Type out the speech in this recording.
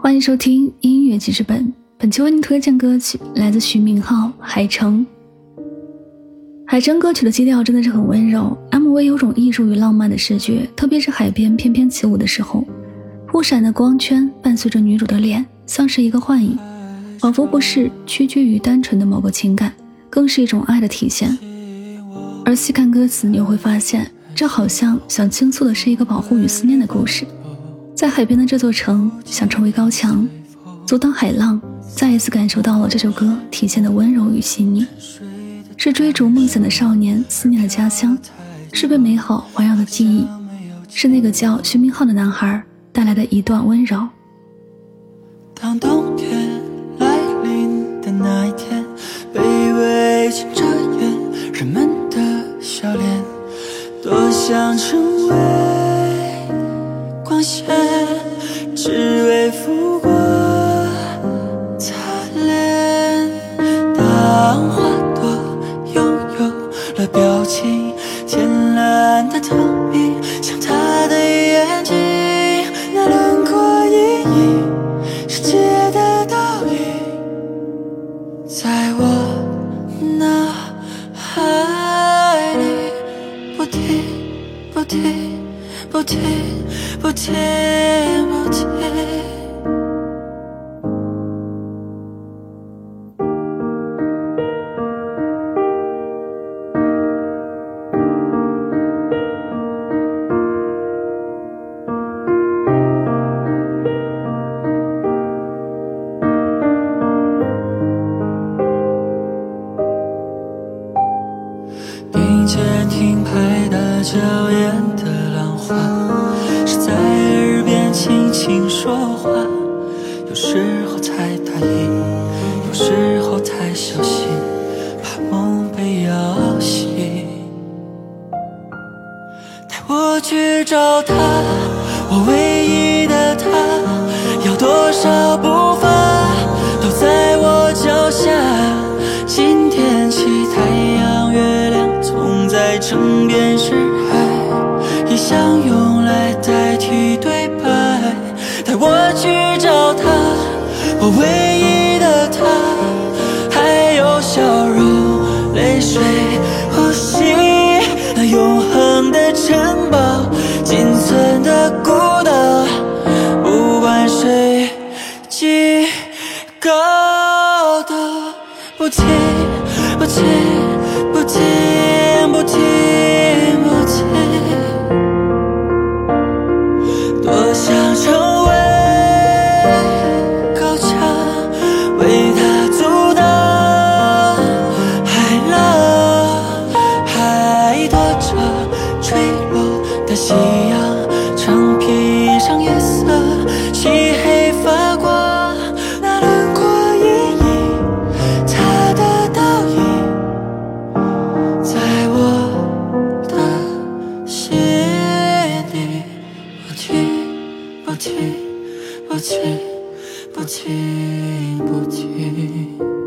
欢迎收听音乐记事本。本期为您推荐歌曲来自徐明浩《海城》。海城歌曲的基调真的是很温柔，MV 有种艺术与浪漫的视觉，特别是海边翩翩起舞的时候，忽闪的光圈伴随着女主的脸，像是一个幻影，仿佛不是屈居于单纯的某个情感，更是一种爱的体现。而细看歌词，你又会发现，这好像想倾诉的是一个保护与思念的故事。在海边的这座城，想成为高墙，阻挡海浪，再一次感受到了这首歌体现的温柔与细腻。是追逐梦想的少年思念的家乡，是被美好环绕的记忆，是那个叫徐明浩的男孩带来的一段温柔。当冬天来临的那一天，卑微着眼人们的笑脸，多想成当花朵拥有了表情，天蓝的透明，像他的眼睛，那轮廓隐隐，世界的倒影，在我脑海里不停不停不停。不停，不停。的浪花是在耳边。轻轻说话，有时候太大意，有时候太小心，怕梦被摇醒。带我去找他，我唯一的他，要多少不唯一的他，还有笑容、泪水、呼吸，那永恒的城堡，仅存的孤岛，不管谁几高都不停，不停，不停，不停，躲着坠落的夕阳长披上夜色，漆黑发光，那轮廓隐隐，他的倒影，在我的心底，不停，不停，不停，不停，不停。